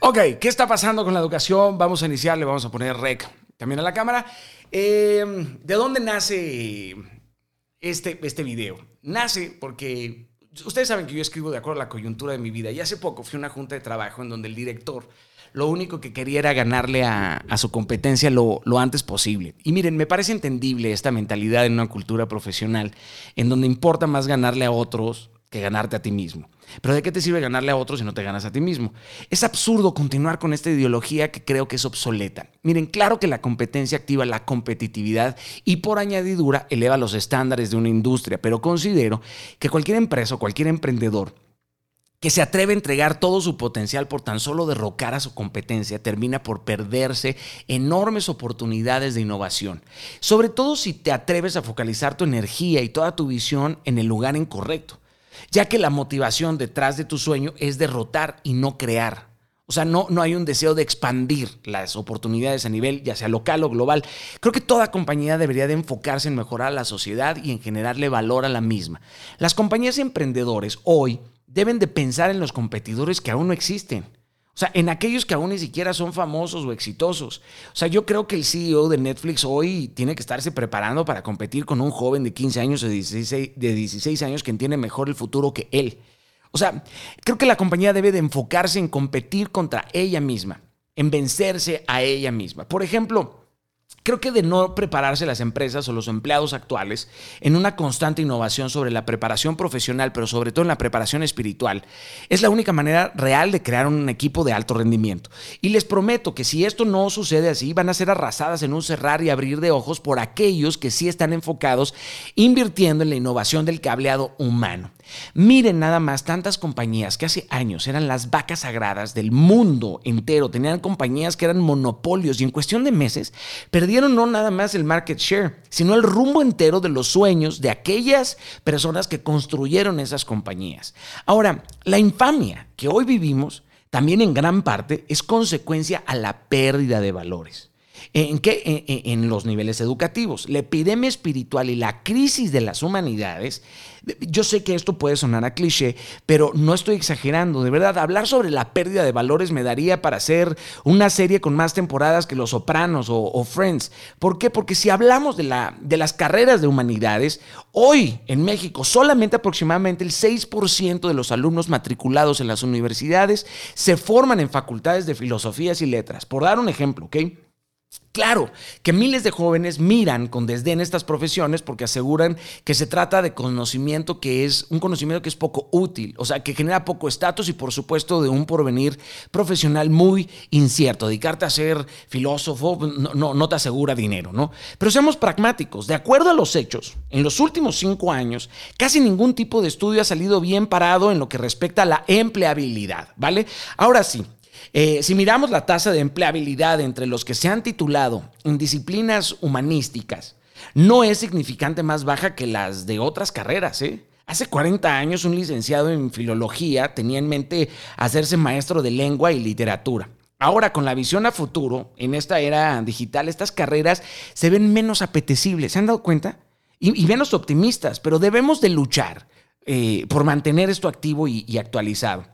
Ok, ¿qué está pasando con la educación? Vamos a iniciar, le vamos a poner rec también a la cámara. Eh, ¿De dónde nace este, este video? Nace porque ustedes saben que yo escribo de acuerdo a la coyuntura de mi vida y hace poco fui a una junta de trabajo en donde el director lo único que quería era ganarle a, su competencia lo, lo, antes posible. Y miren, me parece entendible esta mentalidad en una cultura profesional en donde importa más ganarle a otros que ganarte a ti mismo. Pero ¿de qué te sirve ganarle a otros si no te ganas a ti mismo? Es absurdo continuar con esta ideología que creo que es obsoleta. Miren, claro que la competencia activa la competitividad y por añadidura eleva los estándares de una industria, pero considero que cualquier empresa o cualquier emprendedor que se atreve a entregar todo su potencial por tan solo derrocar a su competencia, termina por perderse enormes oportunidades de innovación. Sobre todo si te atreves a focalizar tu energía y toda tu visión en el lugar incorrecto, ya que la motivación detrás de tu sueño es derrotar y no crear. O sea, no, no hay un deseo de expandir las oportunidades a nivel, ya sea local o global. Creo que toda compañía debería de enfocarse en mejorar la sociedad y en generarle valor a la misma. Las compañías emprendedores hoy deben de pensar en los competidores que aún no existen. O sea, en aquellos que aún ni siquiera son famosos o exitosos. O sea, yo creo que el CEO de Netflix hoy tiene que estarse preparando para competir con un joven de 15 años o de 16, de 16 años que entiende mejor el futuro que él. O sea, creo que la compañía debe de enfocarse en competir contra ella misma, en vencerse a ella misma. Por ejemplo, Creo que de no prepararse las empresas o los empleados actuales en una constante innovación sobre la preparación profesional, pero sobre todo en la preparación espiritual, es la única manera real de crear un equipo de alto rendimiento. Y les prometo que si esto no sucede así, van a ser arrasadas en un cerrar y abrir de ojos por aquellos que sí están enfocados invirtiendo en la innovación del cableado humano. Miren nada más tantas compañías que hace años eran las vacas sagradas del mundo entero, tenían compañías que eran monopolios y en cuestión de meses perdieron no nada más el market share, sino el rumbo entero de los sueños de aquellas personas que construyeron esas compañías. Ahora, la infamia que hoy vivimos también en gran parte es consecuencia a la pérdida de valores. ¿En qué? En, los niveles educativos. La epidemia espiritual y la crisis de las humanidades, yo sé que esto puede sonar a cliché, pero no estoy exagerando. De verdad, hablar sobre la pérdida de valores me daría para hacer una serie con más temporadas que Los Sopranos o, Friends. ¿Por qué? Porque si hablamos de, la, de las carreras de humanidades, hoy en México solamente aproximadamente el 6% de los alumnos matriculados en las universidades se forman en facultades de filosofías y letras. Por dar un ejemplo, ¿ok? Claro que miles de jóvenes miran con desdén estas profesiones porque aseguran que se trata de conocimiento que es un conocimiento que es poco útil, o sea, que genera poco estatus y por supuesto de un porvenir profesional muy incierto. Dedicarte a ser filósofo no, no, te asegura dinero, ¿no? Pero seamos pragmáticos, de acuerdo a los hechos, en los últimos cinco años, casi ningún tipo de estudio ha salido bien parado en lo que respecta a la empleabilidad, ¿vale? Ahora sí, eh, si miramos la tasa de empleabilidad entre los que se han titulado en disciplinas humanísticas, no es significante más baja que las de otras carreras. ¿eh? Hace 40 años un licenciado en filología tenía en mente hacerse maestro de lengua y literatura. Ahora, con la visión a futuro, en esta era digital, estas carreras se ven menos apetecibles. ¿Se han dado cuenta? Y, menos optimistas, pero debemos de luchar eh, por mantener esto activo y actualizado.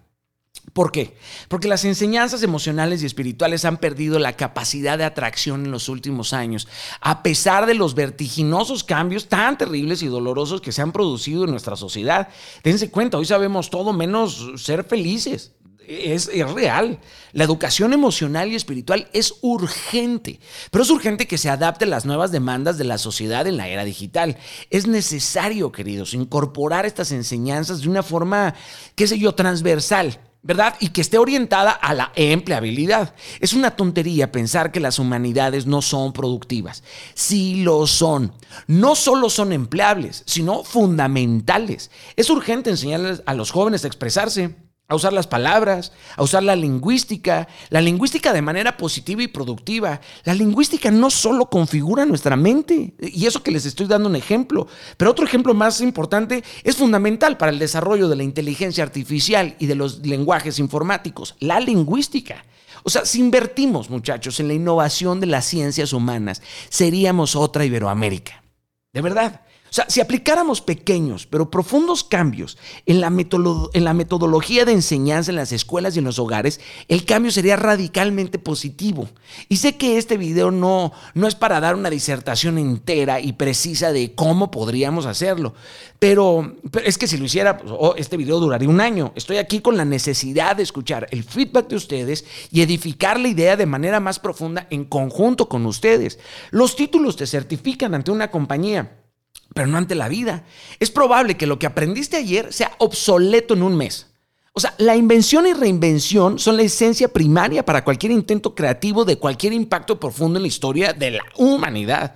¿Por qué? Porque las enseñanzas emocionales y espirituales han perdido la capacidad de atracción en los últimos años, a pesar de los vertiginosos cambios tan terribles y dolorosos que se han producido en nuestra sociedad. Dense cuenta, hoy sabemos todo menos ser felices. Es, real. La educación emocional y espiritual es urgente, pero es urgente que se adapte a las nuevas demandas de la sociedad en la era digital. Es necesario, queridos, incorporar estas enseñanzas de una forma, qué sé yo, transversal ¿verdad? Y que esté orientada a la empleabilidad. Es una tontería pensar que las humanidades no son productivas. Sí lo son. No solo son empleables, sino fundamentales. Es urgente enseñarles a los jóvenes a expresarse a usar las palabras, a usar la lingüística, la lingüística de manera positiva y productiva. La lingüística no solo configura nuestra mente, y eso que les estoy dando un ejemplo, pero otro ejemplo más importante es fundamental para el desarrollo de la inteligencia artificial y de los lenguajes informáticos, la lingüística. O sea, si invertimos, muchachos, en la innovación de las ciencias humanas, seríamos otra Iberoamérica. De verdad. O sea, si aplicáramos pequeños pero profundos cambios en la, en la, metodología de enseñanza en las escuelas y en los hogares, el cambio sería radicalmente positivo. Y sé que este video no, no es para dar una disertación entera y precisa de cómo podríamos hacerlo, pero, es que si lo hiciera, pues, oh, este video duraría un año. Estoy aquí con la necesidad de escuchar el feedback de ustedes y edificar la idea de manera más profunda en conjunto con ustedes. Los títulos te certifican ante una compañía pero no ante la vida. Es probable que lo que aprendiste ayer sea obsoleto en un mes. O sea, la invención y reinvención son la esencia primaria para cualquier intento creativo de cualquier impacto profundo en la historia de la humanidad.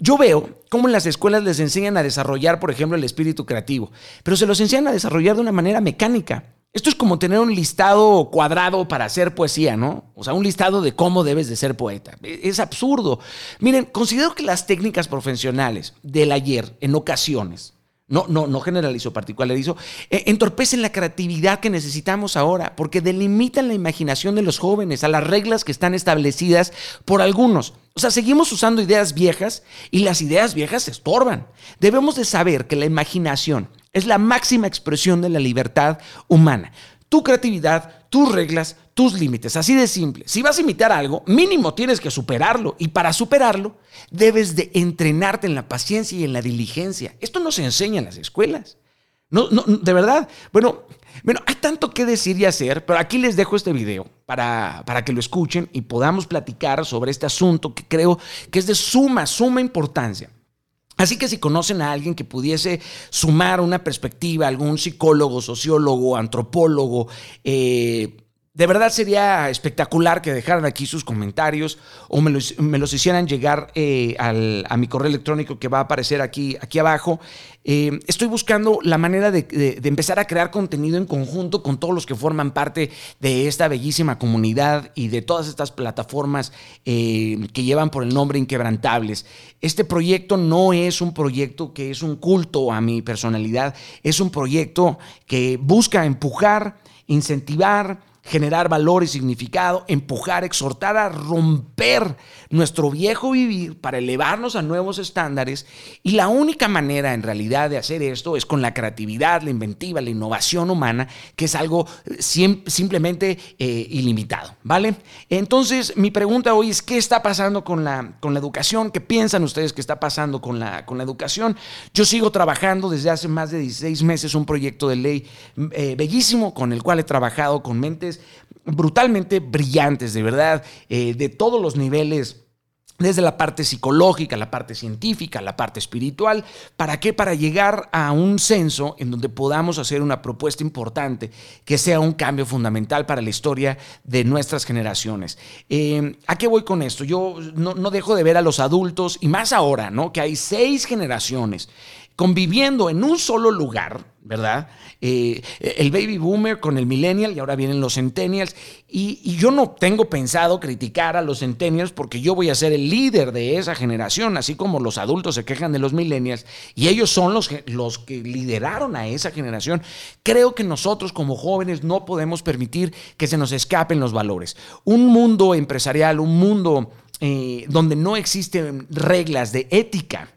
Yo veo cómo en las escuelas les enseñan a desarrollar, por ejemplo, el espíritu creativo, pero se los enseñan a desarrollar de una manera mecánica. Esto es como tener un listado cuadrado para hacer poesía, ¿no? O sea, un listado de cómo debes de ser poeta. E, es absurdo. Miren, considero que las técnicas profesionales del ayer, en ocasiones, no, no, no generalizo, particularizo, e, entorpecen la creatividad que necesitamos ahora, porque delimitan la imaginación de los jóvenes a las reglas que están establecidas por algunos. O sea, seguimos usando ideas viejas y las ideas viejas se estorban. Debemos de saber que la imaginación es la máxima expresión de la libertad humana. Tu creatividad, tus reglas, tus límites. Así de simple. Si vas a imitar algo, mínimo tienes que superarlo. Y para superarlo, debes de entrenarte en la paciencia y en la diligencia. Esto no se enseña en las escuelas. No, de verdad. Bueno, bueno, hay tanto que decir y hacer, pero aquí les dejo este video para, para que lo escuchen y podamos platicar sobre este asunto que creo que es de suma, suma importancia. Así que si conocen a alguien que pudiese sumar una perspectiva, algún psicólogo, sociólogo, antropólogo, eh, de verdad sería espectacular que dejaran aquí sus comentarios o me los, hicieran llegar eh, a mi correo electrónico que va a aparecer aquí, aquí abajo. Eh, estoy buscando la manera de, empezar a crear contenido en conjunto con todos los que forman parte de esta bellísima comunidad y de todas estas plataformas eh, que llevan por el nombre Inquebrantables. Este proyecto no es un proyecto que es un culto a mi personalidad, es un proyecto que busca empujar, incentivar, generar valor y significado, empujar, exhortar a romper nuestro viejo vivir para elevarnos a nuevos estándares. Y la única manera en realidad de hacer esto es con la creatividad, la inventiva, la innovación humana, que es algo eh, simplemente eh, ilimitado, ¿vale? Entonces, mi pregunta hoy es, ¿qué está pasando con la, con la educación? ¿Qué piensan ustedes que está pasando con la, con la educación? Yo sigo trabajando desde hace más de 16 meses un proyecto de ley eh, bellísimo con el cual he trabajado con mentes brutalmente brillantes, de verdad, de todos los niveles desde la parte psicológica, la parte científica, la parte espiritual. ¿Para qué? Para llegar a un censo en donde podamos hacer una propuesta importante que sea un cambio fundamental para la historia de nuestras generaciones. Eh, ¿A qué voy con esto? Yo no, no, dejo de ver a los adultos, y más ahora, ¿no? Que hay seis generaciones conviviendo en un solo lugar, ¿verdad? Eh, el baby boomer con el millennial y ahora vienen los centennials. Y, yo no tengo pensado criticar a los centennials porque yo voy a ser el líder de esa generación, así como los adultos se quejan de los millennials y ellos son los, que lideraron a esa generación. Creo que nosotros como jóvenes no podemos permitir que se nos escapen los valores. Un mundo empresarial, un mundo eh, donde no existen reglas de ética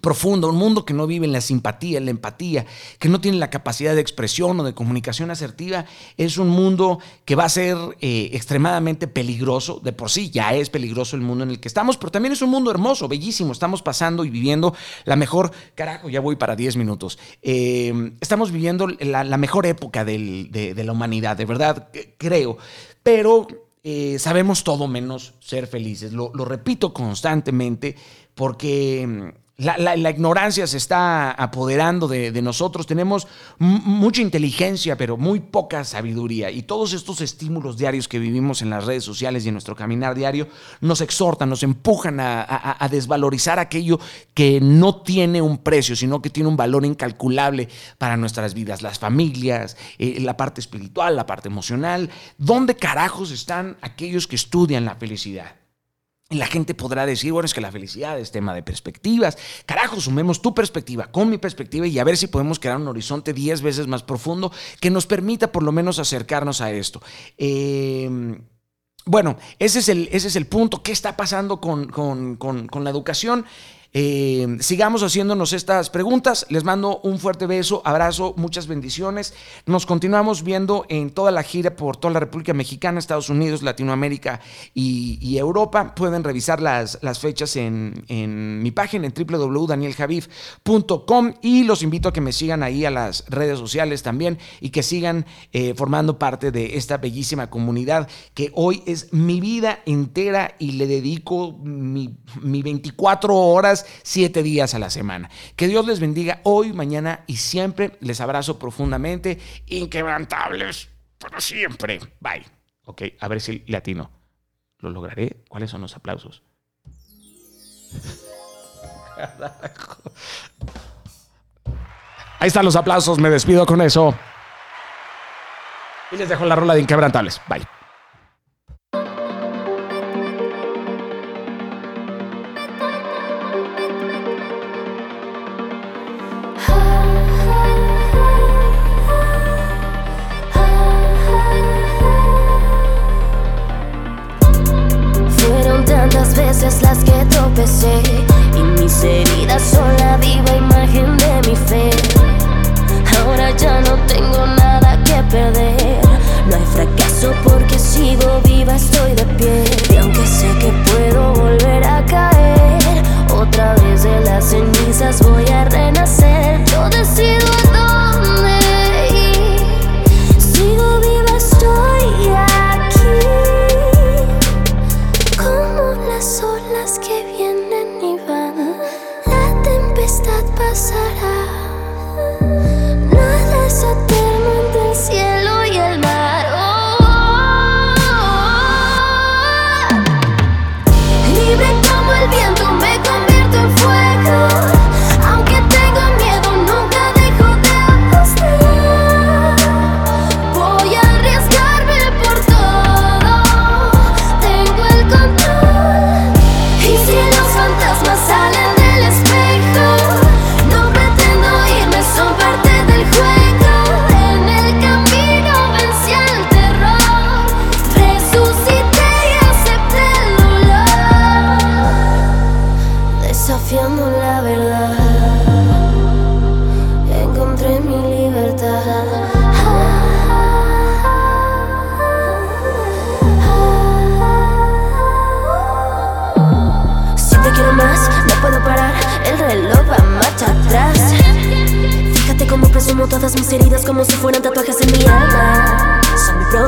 profundo, un mundo que no vive en la simpatía, en la empatía, que no tiene la capacidad de expresión o de comunicación asertiva, es un mundo que va a ser eh, extremadamente peligroso. De por sí ya es peligroso el mundo en el que estamos, pero también es un mundo hermoso, bellísimo. Estamos pasando y viviendo la mejor, carajo, ya voy para 10 minutos. Eh, estamos viviendo la, mejor época de, la humanidad, de verdad, creo. Pero eh, sabemos todo menos ser felices. lo repito constantemente porque la, ignorancia se está apoderando de, nosotros. Tenemos mucha inteligencia, pero muy poca sabiduría. Y todos estos estímulos diarios que vivimos en las redes sociales y en nuestro caminar diario nos exhortan, nos empujan a, desvalorizar aquello que no tiene un precio, sino que tiene un valor incalculable para nuestras vidas. Las familias, eh, la parte espiritual, la parte emocional. ¿Dónde carajos están aquellos que estudian la felicidad? Y la gente podrá decir, bueno, es que la felicidad es tema de perspectivas. Carajo, sumemos tu perspectiva con mi perspectiva y a ver si podemos crear un horizonte 10 veces más profundo que nos permita por lo menos acercarnos a esto. Eh, bueno, ese es, el, ese es el punto. ¿Qué está pasando con, con la educación? Eh, sigamos haciéndonos estas preguntas. Les mando un fuerte beso, abrazo, muchas bendiciones. Nos continuamos viendo en toda la gira por toda la República Mexicana, Estados Unidos, Latinoamérica y, Europa. Pueden revisar las, fechas en, en, mi página en www.danieljaviv.com y los invito a que me sigan ahí a las redes sociales también y que sigan eh, formando parte de esta bellísima comunidad que hoy es mi vida entera y le dedico mi, mi 24 horas siete días a la semana. Que Dios les bendiga hoy, mañana y siempre. Les abrazo profundamente. Inquebrantables para siempre. Bye. Ok, a ver si latino. ¿Lo lograré? ¿Cuáles son los aplausos? Ahí están los aplausos, me despido con eso. Y les dejo la rola de Inquebrantables. Bye. Sigo viva, estoy de pie. Y aunque sé que puedo volver a caer, otra vez de las cenizas voy a renacer. Yo decido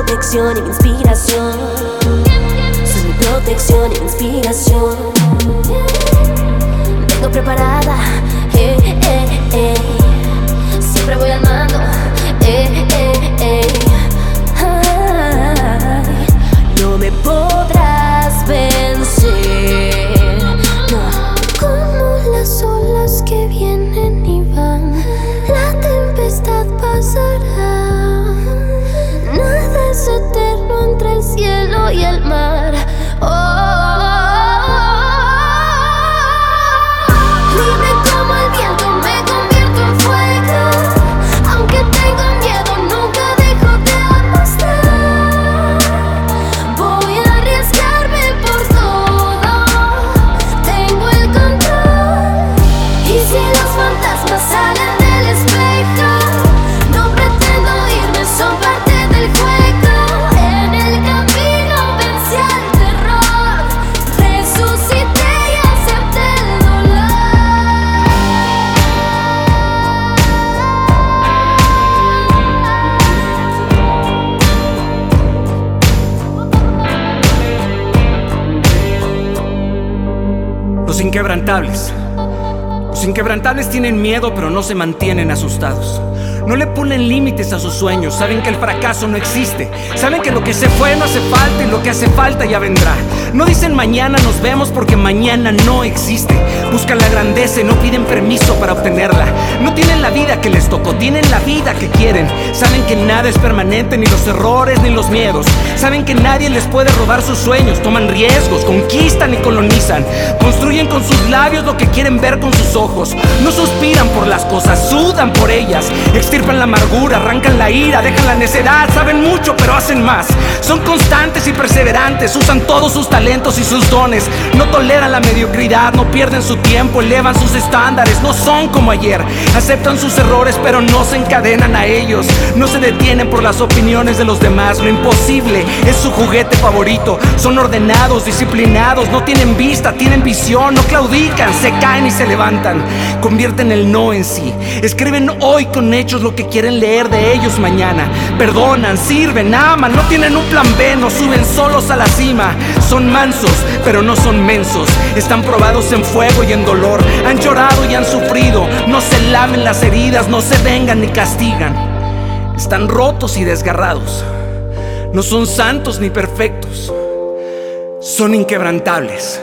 protección y mi inspiración. Mi protección y mi inspiración. Vengo preparada, eh, eh, eh. Siempre voy al mando, eh, eh, eh. Ay, no me podrás vencer. Inquebrantables. Los inquebrantables tienen miedo pero no se mantienen asustados. No le ponen límites a sus sueños, saben que el fracaso no existe, saben que lo que se fue no hace falta y lo que hace falta ya vendrá. No dicen mañana nos vemos porque mañana no existe. Buscan la grandeza y no piden permiso para obtenerla. No tienen la vida que les tocó, tienen la vida que quieren. Saben que nada es permanente, ni los errores ni los miedos. Saben que nadie les puede robar sus sueños, toman riesgos, conquistan y colonizan. Construyen con sus labios lo que quieren ver con sus ojos. No suspiran por las cosas, sudan por ellas. La amargura, arrancan la ira, dejan la necedad, saben mucho pero hacen más. Son constantes y perseverantes, usan todos sus talentos y sus dones, no toleran la mediocridad, no pierden su tiempo, elevan sus estándares, no son como ayer, aceptan sus errores pero no se encadenan a ellos, no se detienen por las opiniones de los demás, lo imposible es su juguete favorito, son ordenados, disciplinados, no tienen vista, tienen visión, no claudican, se caen y se levantan, convierten el no en sí, escriben hoy con hechos lo que quieren leer de ellos mañana, perdonan, sirven, aman, no tienen un plan B, no suben solos a la cima, son mansos, pero no son mensos, están probados en fuego y en dolor, han llorado y han sufrido, no se lamen las heridas, no se vengan ni castigan, están rotos y desgarrados, no son santos ni perfectos, son inquebrantables